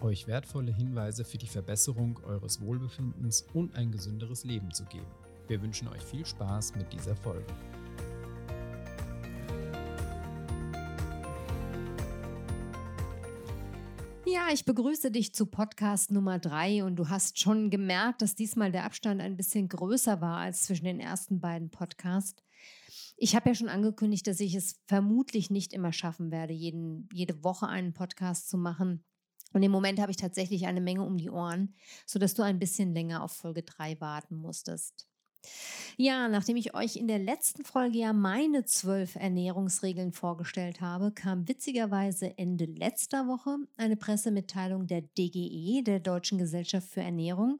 euch wertvolle Hinweise für die Verbesserung eures Wohlbefindens und ein gesünderes Leben zu geben. Wir wünschen euch viel Spaß mit dieser Folge. Ja, ich begrüße dich zu Podcast Nummer drei und du hast schon gemerkt, dass diesmal der Abstand ein bisschen größer war als zwischen den ersten beiden Podcasts. Ich habe ja schon angekündigt, dass ich es vermutlich nicht immer schaffen werde, jeden, jede Woche einen Podcast zu machen. Und im Moment habe ich tatsächlich eine Menge um die Ohren, sodass du ein bisschen länger auf Folge 3 warten musstest. Ja, nachdem ich euch in der letzten Folge ja meine zwölf Ernährungsregeln vorgestellt habe, kam witzigerweise Ende letzter Woche eine Pressemitteilung der DGE, der Deutschen Gesellschaft für Ernährung,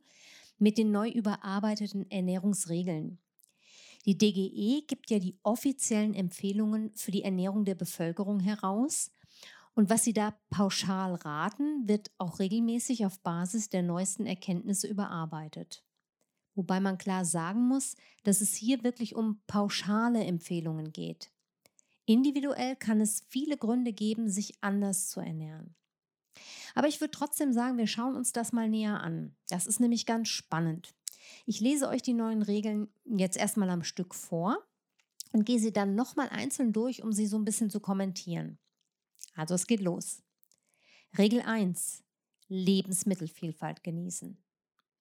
mit den neu überarbeiteten Ernährungsregeln. Die DGE gibt ja die offiziellen Empfehlungen für die Ernährung der Bevölkerung heraus und was Sie da pauschal raten, wird auch regelmäßig auf Basis der neuesten Erkenntnisse überarbeitet. Wobei man klar sagen muss, dass es hier wirklich um pauschale Empfehlungen geht. Individuell kann es viele Gründe geben, sich anders zu ernähren. Aber ich würde trotzdem sagen, wir schauen uns das mal näher an. Das ist nämlich ganz spannend. Ich lese euch die neuen Regeln jetzt erstmal am Stück vor und gehe sie dann nochmal einzeln durch, um sie so ein bisschen zu kommentieren. Also es geht los. Regel 1. Lebensmittelvielfalt genießen.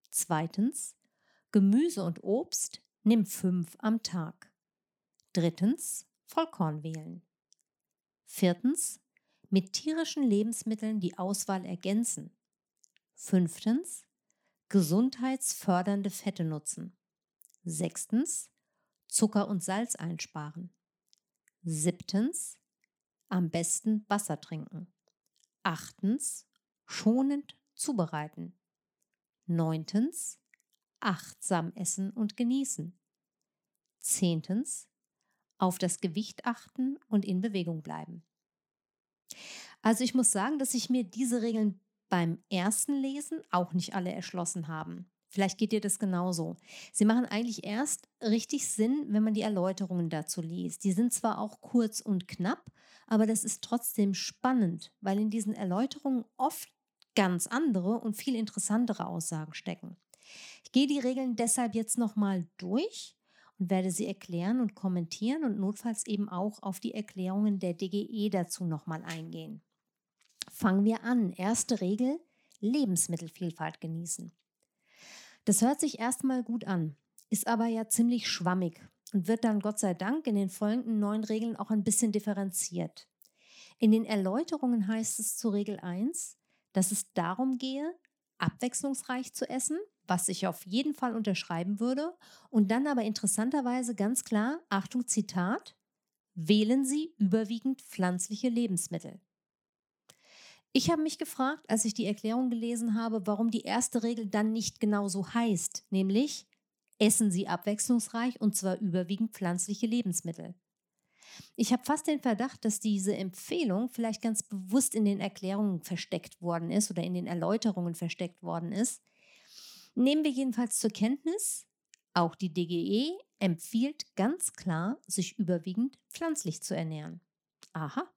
Zweitens. Gemüse und Obst nimm fünf am Tag. Drittens. Vollkorn wählen. Viertens. Mit tierischen Lebensmitteln die Auswahl ergänzen. Fünftens. Gesundheitsfördernde Fette nutzen. Sechstens. Zucker und Salz einsparen. Siebtens am besten Wasser trinken. Achtens, schonend zubereiten. Neuntens, achtsam essen und genießen. Zehntens, auf das Gewicht achten und in Bewegung bleiben. Also ich muss sagen, dass sich mir diese Regeln beim ersten Lesen auch nicht alle erschlossen haben. Vielleicht geht dir das genauso. Sie machen eigentlich erst richtig Sinn, wenn man die Erläuterungen dazu liest. Die sind zwar auch kurz und knapp, aber das ist trotzdem spannend, weil in diesen Erläuterungen oft ganz andere und viel interessantere Aussagen stecken. Ich gehe die Regeln deshalb jetzt nochmal durch und werde sie erklären und kommentieren und notfalls eben auch auf die Erklärungen der DGE dazu nochmal eingehen. Fangen wir an. Erste Regel, Lebensmittelvielfalt genießen. Das hört sich erstmal gut an, ist aber ja ziemlich schwammig und wird dann Gott sei Dank in den folgenden neuen Regeln auch ein bisschen differenziert. In den Erläuterungen heißt es zu Regel 1, dass es darum gehe, abwechslungsreich zu essen, was ich auf jeden Fall unterschreiben würde, und dann aber interessanterweise ganz klar, Achtung Zitat, wählen Sie überwiegend pflanzliche Lebensmittel. Ich habe mich gefragt, als ich die Erklärung gelesen habe, warum die erste Regel dann nicht genau so heißt, nämlich essen Sie abwechslungsreich und zwar überwiegend pflanzliche Lebensmittel. Ich habe fast den Verdacht, dass diese Empfehlung vielleicht ganz bewusst in den Erklärungen versteckt worden ist oder in den Erläuterungen versteckt worden ist. Nehmen wir jedenfalls zur Kenntnis, auch die DGE empfiehlt ganz klar, sich überwiegend pflanzlich zu ernähren. Aha.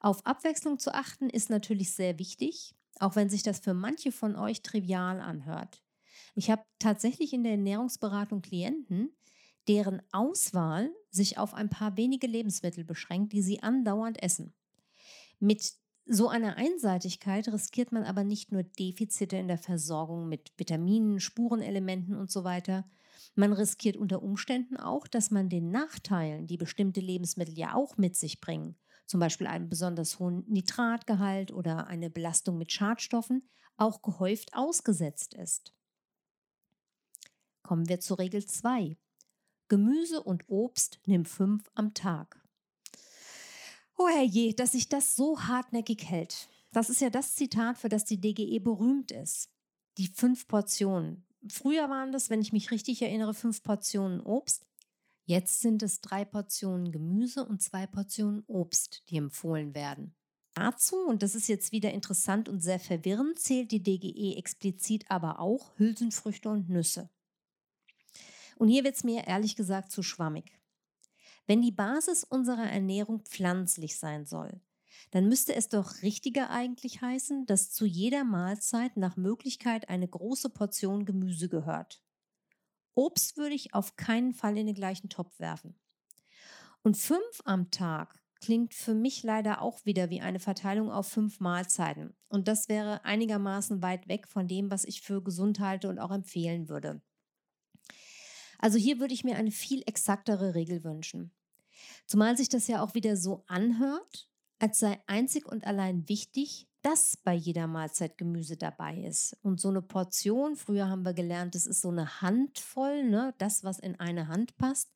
Auf Abwechslung zu achten ist natürlich sehr wichtig, auch wenn sich das für manche von euch trivial anhört. Ich habe tatsächlich in der Ernährungsberatung Klienten, deren Auswahl sich auf ein paar wenige Lebensmittel beschränkt, die sie andauernd essen. Mit so einer Einseitigkeit riskiert man aber nicht nur Defizite in der Versorgung mit Vitaminen, Spurenelementen und so weiter. Man riskiert unter Umständen auch, dass man den Nachteilen, die bestimmte Lebensmittel ja auch mit sich bringen, zum Beispiel einen besonders hohen Nitratgehalt oder eine Belastung mit Schadstoffen, auch gehäuft ausgesetzt ist. Kommen wir zur Regel 2. Gemüse und Obst nimm fünf am Tag. Oh herrje, dass sich das so hartnäckig hält. Das ist ja das Zitat, für das die DGE berühmt ist. die fünf Portionen. Früher waren das, wenn ich mich richtig erinnere, fünf Portionen Obst. Jetzt sind es drei Portionen Gemüse und zwei Portionen Obst, die empfohlen werden. Dazu, und das ist jetzt wieder interessant und sehr verwirrend, zählt die DGE explizit aber auch Hülsenfrüchte und Nüsse. Und hier wird es mir ehrlich gesagt zu schwammig. Wenn die Basis unserer Ernährung pflanzlich sein soll, dann müsste es doch richtiger eigentlich heißen, dass zu jeder Mahlzeit nach Möglichkeit eine große Portion Gemüse gehört. Obst würde ich auf keinen Fall in den gleichen Topf werfen. Und fünf am Tag klingt für mich leider auch wieder wie eine Verteilung auf fünf Mahlzeiten. Und das wäre einigermaßen weit weg von dem, was ich für gesund halte und auch empfehlen würde. Also hier würde ich mir eine viel exaktere Regel wünschen. Zumal sich das ja auch wieder so anhört, als sei einzig und allein wichtig, dass bei jeder Mahlzeit Gemüse dabei ist. Und so eine Portion, früher haben wir gelernt, das ist so eine Handvoll, ne, das, was in eine Hand passt,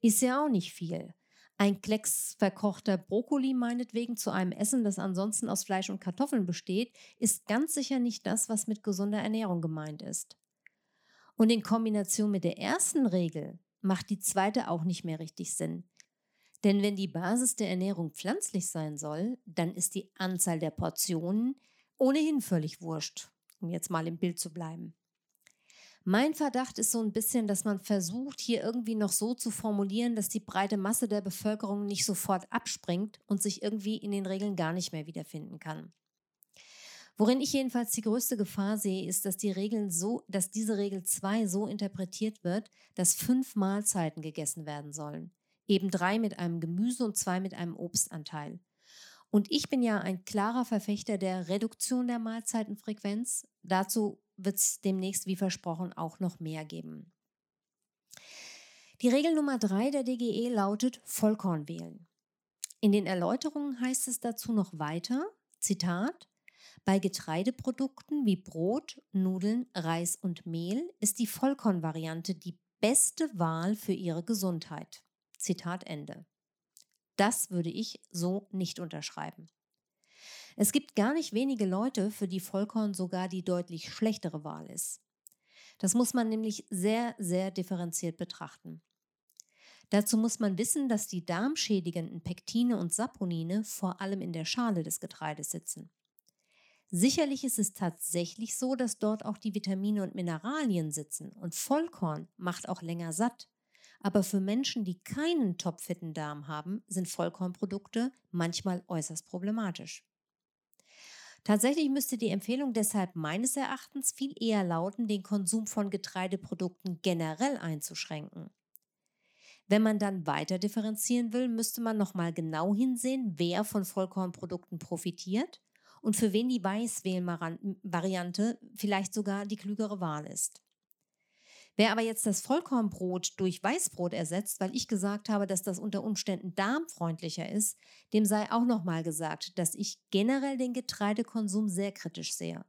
ist ja auch nicht viel. Ein Klecks verkochter Brokkoli meinetwegen zu einem Essen, das ansonsten aus Fleisch und Kartoffeln besteht, ist ganz sicher nicht das, was mit gesunder Ernährung gemeint ist. Und in Kombination mit der ersten Regel macht die zweite auch nicht mehr richtig Sinn. Denn wenn die Basis der Ernährung pflanzlich sein soll, dann ist die Anzahl der Portionen ohnehin völlig wurscht, um jetzt mal im Bild zu bleiben. Mein Verdacht ist so ein bisschen, dass man versucht, hier irgendwie noch so zu formulieren, dass die breite Masse der Bevölkerung nicht sofort abspringt und sich irgendwie in den Regeln gar nicht mehr wiederfinden kann. Worin ich jedenfalls die größte Gefahr sehe, ist, dass die Regeln so, dass diese Regel 2 so interpretiert wird, dass fünf Mahlzeiten gegessen werden sollen. Eben drei mit einem Gemüse und zwei mit einem Obstanteil. Und ich bin ja ein klarer Verfechter der Reduktion der Mahlzeitenfrequenz. Dazu wird es demnächst, wie versprochen, auch noch mehr geben. Die Regel Nummer drei der DGE lautet Vollkorn wählen. In den Erläuterungen heißt es dazu noch weiter, Zitat, bei Getreideprodukten wie Brot, Nudeln, Reis und Mehl ist die Vollkornvariante die beste Wahl für ihre Gesundheit. Zitat Ende. Das würde ich so nicht unterschreiben. Es gibt gar nicht wenige Leute, für die Vollkorn sogar die deutlich schlechtere Wahl ist. Das muss man nämlich sehr, sehr differenziert betrachten. Dazu muss man wissen, dass die darmschädigenden Pektine und Saponine vor allem in der Schale des Getreides sitzen. Sicherlich ist es tatsächlich so, dass dort auch die Vitamine und Mineralien sitzen und Vollkorn macht auch länger satt. Aber für Menschen, die keinen topfitten Darm haben, sind Vollkornprodukte manchmal äußerst problematisch. Tatsächlich müsste die Empfehlung deshalb meines Erachtens viel eher lauten, den Konsum von Getreideprodukten generell einzuschränken. Wenn man dann weiter differenzieren will, müsste man nochmal genau hinsehen, wer von Vollkornprodukten profitiert und für wen die Weißwählen-Variante vielleicht sogar die klügere Wahl ist. Wer aber jetzt das Vollkornbrot durch Weißbrot ersetzt, weil ich gesagt habe, dass das unter Umständen darmfreundlicher ist, dem sei auch nochmal gesagt, dass ich generell den Getreidekonsum sehr kritisch sehe.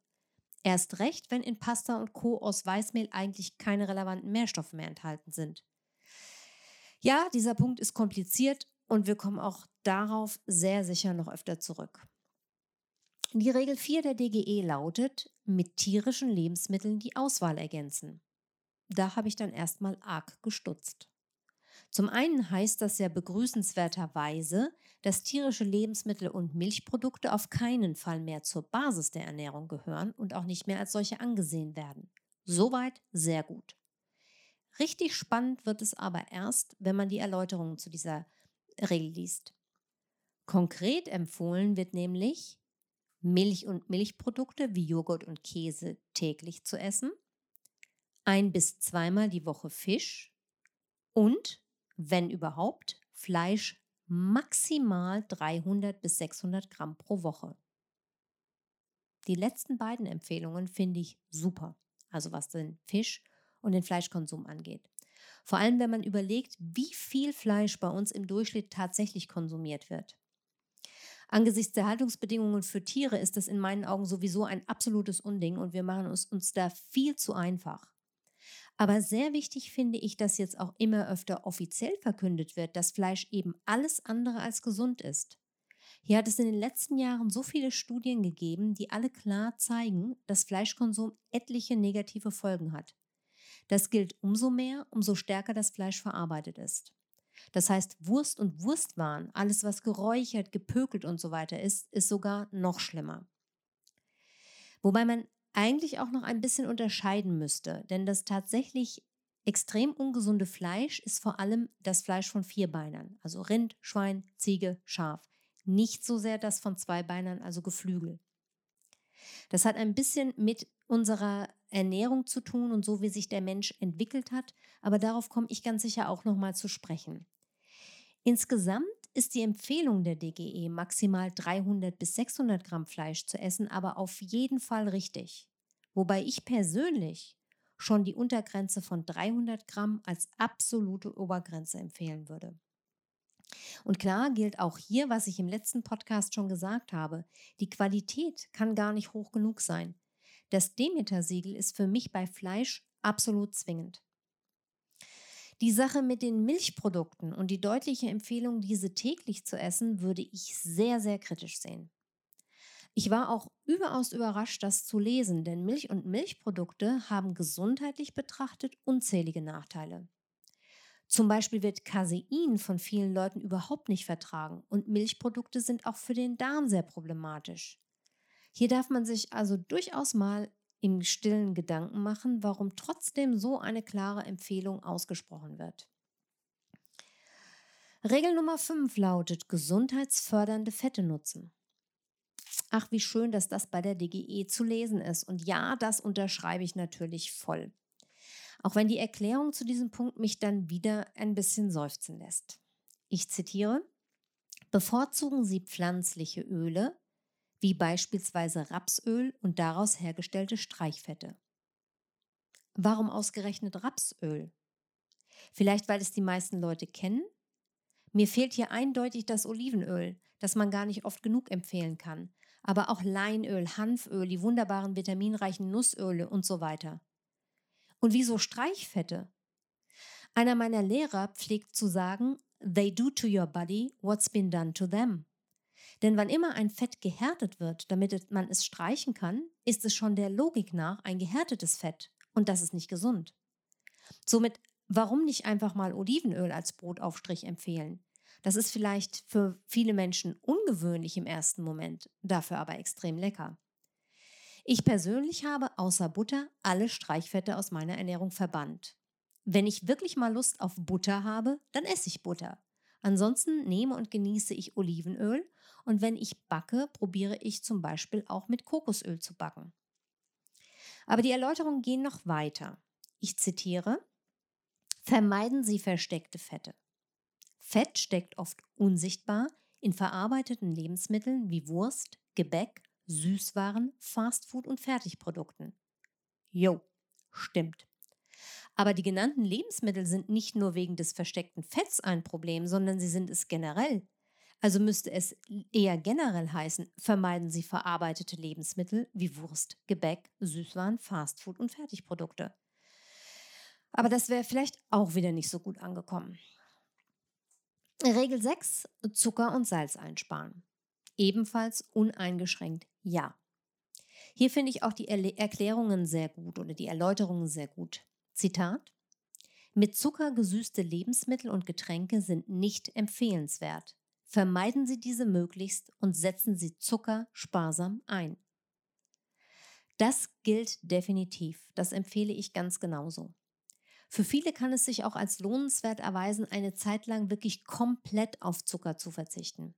Erst recht, wenn in Pasta und Co. aus Weißmehl eigentlich keine relevanten Nährstoffe mehr enthalten sind. Ja, dieser Punkt ist kompliziert und wir kommen auch darauf sehr sicher noch öfter zurück. Die Regel 4 der DGE lautet, mit tierischen Lebensmitteln die Auswahl ergänzen da habe ich dann erstmal arg gestutzt. Zum einen heißt das ja begrüßenswerterweise, dass tierische Lebensmittel und Milchprodukte auf keinen Fall mehr zur Basis der Ernährung gehören und auch nicht mehr als solche angesehen werden. Soweit sehr gut. Richtig spannend wird es aber erst, wenn man die Erläuterungen zu dieser Regel liest. Konkret empfohlen wird nämlich, Milch und Milchprodukte wie Joghurt und Käse täglich zu essen – ein bis zweimal die Woche Fisch und, wenn überhaupt, Fleisch maximal 300 bis 600 Gramm pro Woche. Die letzten beiden Empfehlungen finde ich super, also was den Fisch und den Fleischkonsum angeht. Vor allem, wenn man überlegt, wie viel Fleisch bei uns im Durchschnitt tatsächlich konsumiert wird. Angesichts der Haltungsbedingungen für Tiere ist das in meinen Augen sowieso ein absolutes Unding und wir machen es uns da viel zu einfach. Aber sehr wichtig finde ich, dass jetzt auch immer öfter offiziell verkündet wird, dass Fleisch eben alles andere als gesund ist. Hier hat es in den letzten Jahren so viele Studien gegeben, die alle klar zeigen, dass Fleischkonsum etliche negative Folgen hat. Das gilt umso mehr, umso stärker das Fleisch verarbeitet ist. Das heißt, Wurst und Wurstwaren, alles was geräuchert, gepökelt und so weiter ist, ist sogar noch schlimmer. Wobei man eigentlich auch noch ein bisschen unterscheiden müsste, denn das tatsächlich extrem ungesunde Fleisch ist vor allem das Fleisch von Vierbeinern, also Rind, Schwein, Ziege, Schaf. Nicht so sehr das von Zweibeinern, also Geflügel. Das hat ein bisschen mit unserer Ernährung zu tun und so, wie sich der Mensch entwickelt hat, aber darauf komme ich ganz sicher auch nochmal zu sprechen. Insgesamt ist die Empfehlung der DGE, maximal 300 bis 600 Gramm Fleisch zu essen, aber auf jeden Fall richtig. Wobei ich persönlich schon die Untergrenze von 300 Gramm als absolute Obergrenze empfehlen würde. Und klar gilt auch hier, was ich im letzten Podcast schon gesagt habe, die Qualität kann gar nicht hoch genug sein. Das Demeter-Siegel ist für mich bei Fleisch absolut zwingend. Die Sache mit den Milchprodukten und die deutliche Empfehlung, diese täglich zu essen, würde ich sehr, sehr kritisch sehen. Ich war auch überaus überrascht, das zu lesen, denn Milch und Milchprodukte haben gesundheitlich betrachtet unzählige Nachteile. Zum Beispiel wird Casein von vielen Leuten überhaupt nicht vertragen und Milchprodukte sind auch für den Darm sehr problematisch. Hier darf man sich also durchaus mal im stillen Gedanken machen, warum trotzdem so eine klare Empfehlung ausgesprochen wird. Regel Nummer 5 lautet gesundheitsfördernde Fette nutzen. Ach, wie schön, dass das bei der DGE zu lesen ist. Und ja, das unterschreibe ich natürlich voll. Auch wenn die Erklärung zu diesem Punkt mich dann wieder ein bisschen seufzen lässt. Ich zitiere, bevorzugen Sie pflanzliche Öle, wie beispielsweise Rapsöl und daraus hergestellte Streichfette. Warum ausgerechnet Rapsöl? Vielleicht, weil es die meisten Leute kennen? Mir fehlt hier eindeutig das Olivenöl, das man gar nicht oft genug empfehlen kann, aber auch Leinöl, Hanföl, die wunderbaren vitaminreichen Nussöle und so weiter. Und wieso Streichfette? Einer meiner Lehrer pflegt zu sagen, they do to your body what's been done to them. Denn wann immer ein Fett gehärtet wird, damit man es streichen kann, ist es schon der Logik nach ein gehärtetes Fett und das ist nicht gesund. Somit, warum nicht einfach mal Olivenöl als Brotaufstrich empfehlen? Das ist vielleicht für viele Menschen ungewöhnlich im ersten Moment, dafür aber extrem lecker. Ich persönlich habe außer Butter alle Streichfette aus meiner Ernährung verbannt. Wenn ich wirklich mal Lust auf Butter habe, dann esse ich Butter. Ansonsten nehme und genieße ich Olivenöl und wenn ich backe, probiere ich zum Beispiel auch mit Kokosöl zu backen. Aber die Erläuterungen gehen noch weiter. Ich zitiere, vermeiden Sie versteckte Fette. Fett steckt oft unsichtbar in verarbeiteten Lebensmitteln wie Wurst, Gebäck, Süßwaren, Fastfood und Fertigprodukten. Jo, stimmt. Aber die genannten Lebensmittel sind nicht nur wegen des versteckten Fetts ein Problem, sondern sie sind es generell. Also müsste es eher generell heißen, vermeiden Sie verarbeitete Lebensmittel wie Wurst, Gebäck, Süßwaren, Fastfood und Fertigprodukte. Aber das wäre vielleicht auch wieder nicht so gut angekommen. Regel 6. Zucker und Salz einsparen. Ebenfalls uneingeschränkt ja. Hier finde ich auch die Erklärungen sehr gut oder die Erläuterungen sehr gut. Zitat. Mit Zucker gesüßte Lebensmittel und Getränke sind nicht empfehlenswert. Vermeiden Sie diese möglichst und setzen Sie Zucker sparsam ein. Das gilt definitiv. Das empfehle ich ganz genauso. Für viele kann es sich auch als lohnenswert erweisen, eine Zeit lang wirklich komplett auf Zucker zu verzichten.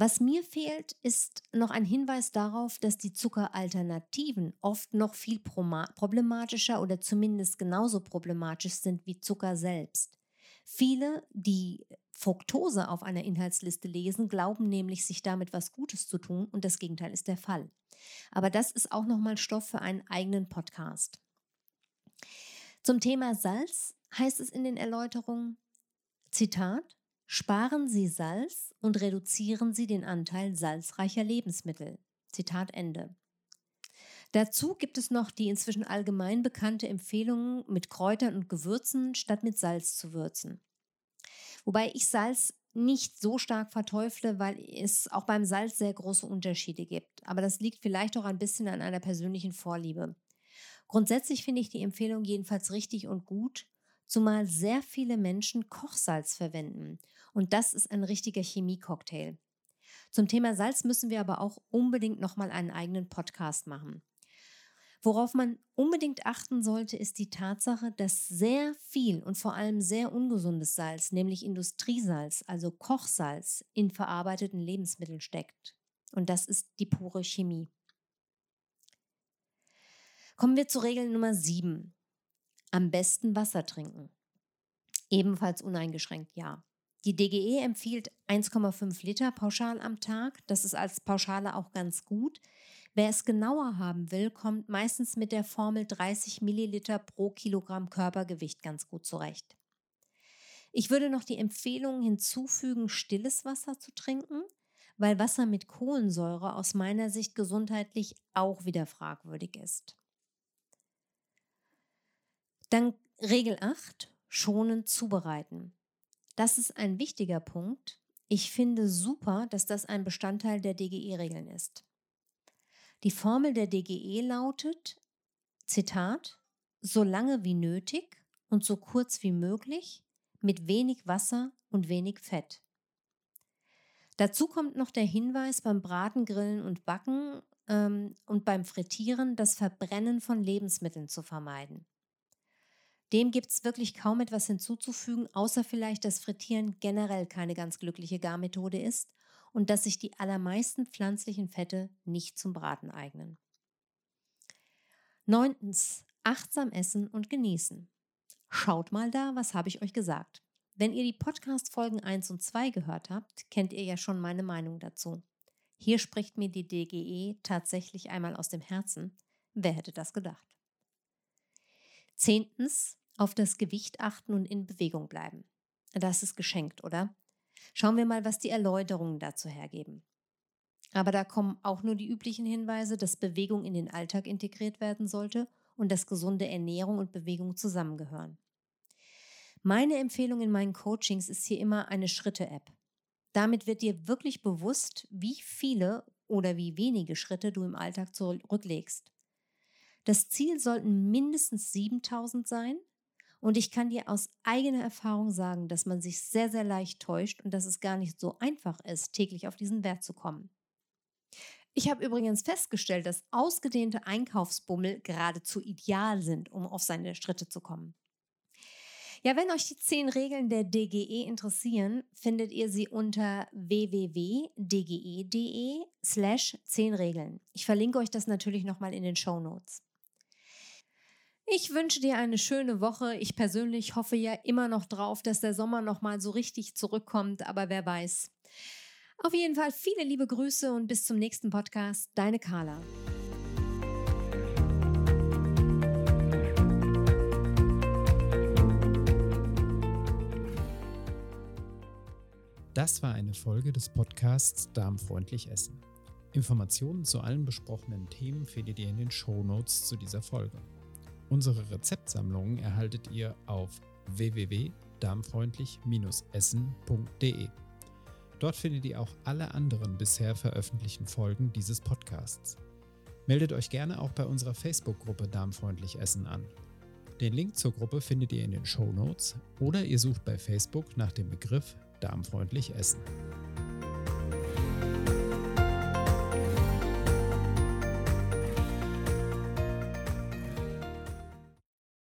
Was mir fehlt, ist noch ein Hinweis darauf, dass die Zuckeralternativen oft noch viel problematischer oder zumindest genauso problematisch sind wie Zucker selbst. Viele, die Fructose auf einer Inhaltsliste lesen, glauben nämlich, sich damit was Gutes zu tun und das Gegenteil ist der Fall. Aber das ist auch nochmal Stoff für einen eigenen Podcast. Zum Thema Salz heißt es in den Erläuterungen, Zitat, sparen Sie Salz und reduzieren Sie den Anteil salzreicher Lebensmittel. Zitat Ende. Dazu gibt es noch die inzwischen allgemein bekannte Empfehlung, mit Kräutern und Gewürzen statt mit Salz zu würzen. Wobei ich Salz nicht so stark verteufle, weil es auch beim Salz sehr große Unterschiede gibt. Aber das liegt vielleicht auch ein bisschen an einer persönlichen Vorliebe. Grundsätzlich finde ich die Empfehlung jedenfalls richtig und gut, zumal sehr viele Menschen Kochsalz verwenden. Und das ist ein richtiger Chemiecocktail. Zum Thema Salz müssen wir aber auch unbedingt nochmal einen eigenen Podcast machen. Worauf man unbedingt achten sollte, ist die Tatsache, dass sehr viel und vor allem sehr ungesundes Salz, nämlich Industriesalz, also Kochsalz, in verarbeiteten Lebensmitteln steckt. Und das ist die pure Chemie. Kommen wir zur Regel Nummer 7. Am besten Wasser trinken. Ebenfalls uneingeschränkt ja. Die DGE empfiehlt 1,5 Liter pauschal am Tag. Das ist als Pauschale auch ganz gut. Wer es genauer haben will, kommt meistens mit der Formel 30 Milliliter pro Kilogramm Körpergewicht ganz gut zurecht. Ich würde noch die Empfehlung hinzufügen, stilles Wasser zu trinken, weil Wasser mit Kohlensäure aus meiner Sicht gesundheitlich auch wieder fragwürdig ist. Dann Regel 8, schonend zubereiten. Das ist ein wichtiger Punkt. Ich finde super, dass das ein Bestandteil der DGE-Regeln ist. Die Formel der DGE lautet, Zitat, so lange wie nötig und so kurz wie möglich, mit wenig Wasser und wenig Fett. Dazu kommt noch der Hinweis beim Braten, Grillen und Backen ähm, und beim Frittieren das Verbrennen von Lebensmitteln zu vermeiden. Dem gibt es wirklich kaum etwas hinzuzufügen, außer vielleicht, dass Frittieren generell keine ganz glückliche Garmethode ist und dass sich die allermeisten pflanzlichen Fette nicht zum Braten eignen. Neuntens, achtsam essen und genießen. Schaut mal da, was habe ich euch gesagt. Wenn ihr die Podcast-Folgen 1 und 2 gehört habt, kennt ihr ja schon meine Meinung dazu. Hier spricht mir die DGE tatsächlich einmal aus dem Herzen. Wer hätte das gedacht? Zehntens, auf das Gewicht achten und in Bewegung bleiben. Das ist geschenkt, oder? Schauen wir mal, was die Erläuterungen dazu hergeben. Aber da kommen auch nur die üblichen Hinweise, dass Bewegung in den Alltag integriert werden sollte und dass gesunde Ernährung und Bewegung zusammengehören. Meine Empfehlung in meinen Coachings ist hier immer eine Schritte-App. Damit wird dir wirklich bewusst, wie viele oder wie wenige Schritte du im Alltag zurücklegst. Das Ziel sollten mindestens 7000 sein und ich kann dir aus eigener Erfahrung sagen, dass man sich sehr, sehr leicht täuscht und dass es gar nicht so einfach ist, täglich auf diesen Wert zu kommen. Ich habe übrigens festgestellt, dass ausgedehnte Einkaufsbummel geradezu ideal sind, um auf seine Schritte zu kommen. Ja, wenn euch die zehn Regeln der DGE interessieren, findet ihr sie unter www.dge.de slash 10 Regeln. Ich verlinke euch das natürlich nochmal in den Show Notes. Ich wünsche dir eine schöne Woche. Ich persönlich hoffe ja immer noch drauf, dass der Sommer noch mal so richtig zurückkommt, aber wer weiß. Auf jeden Fall viele liebe Grüße und bis zum nächsten Podcast. Deine Carla. Das war eine Folge des Podcasts Darmfreundlich Essen. Informationen zu allen besprochenen Themen findet ihr in den Show Notes zu dieser Folge. Unsere Rezeptsammlungen erhaltet ihr auf www.darmfreundlich-essen.de. Dort findet ihr auch alle anderen bisher veröffentlichten Folgen dieses Podcasts. Meldet euch gerne auch bei unserer Facebook-Gruppe Darmfreundlich Essen an. Den Link zur Gruppe findet ihr in den Show Notes oder ihr sucht bei Facebook nach dem Begriff Darmfreundlich Essen.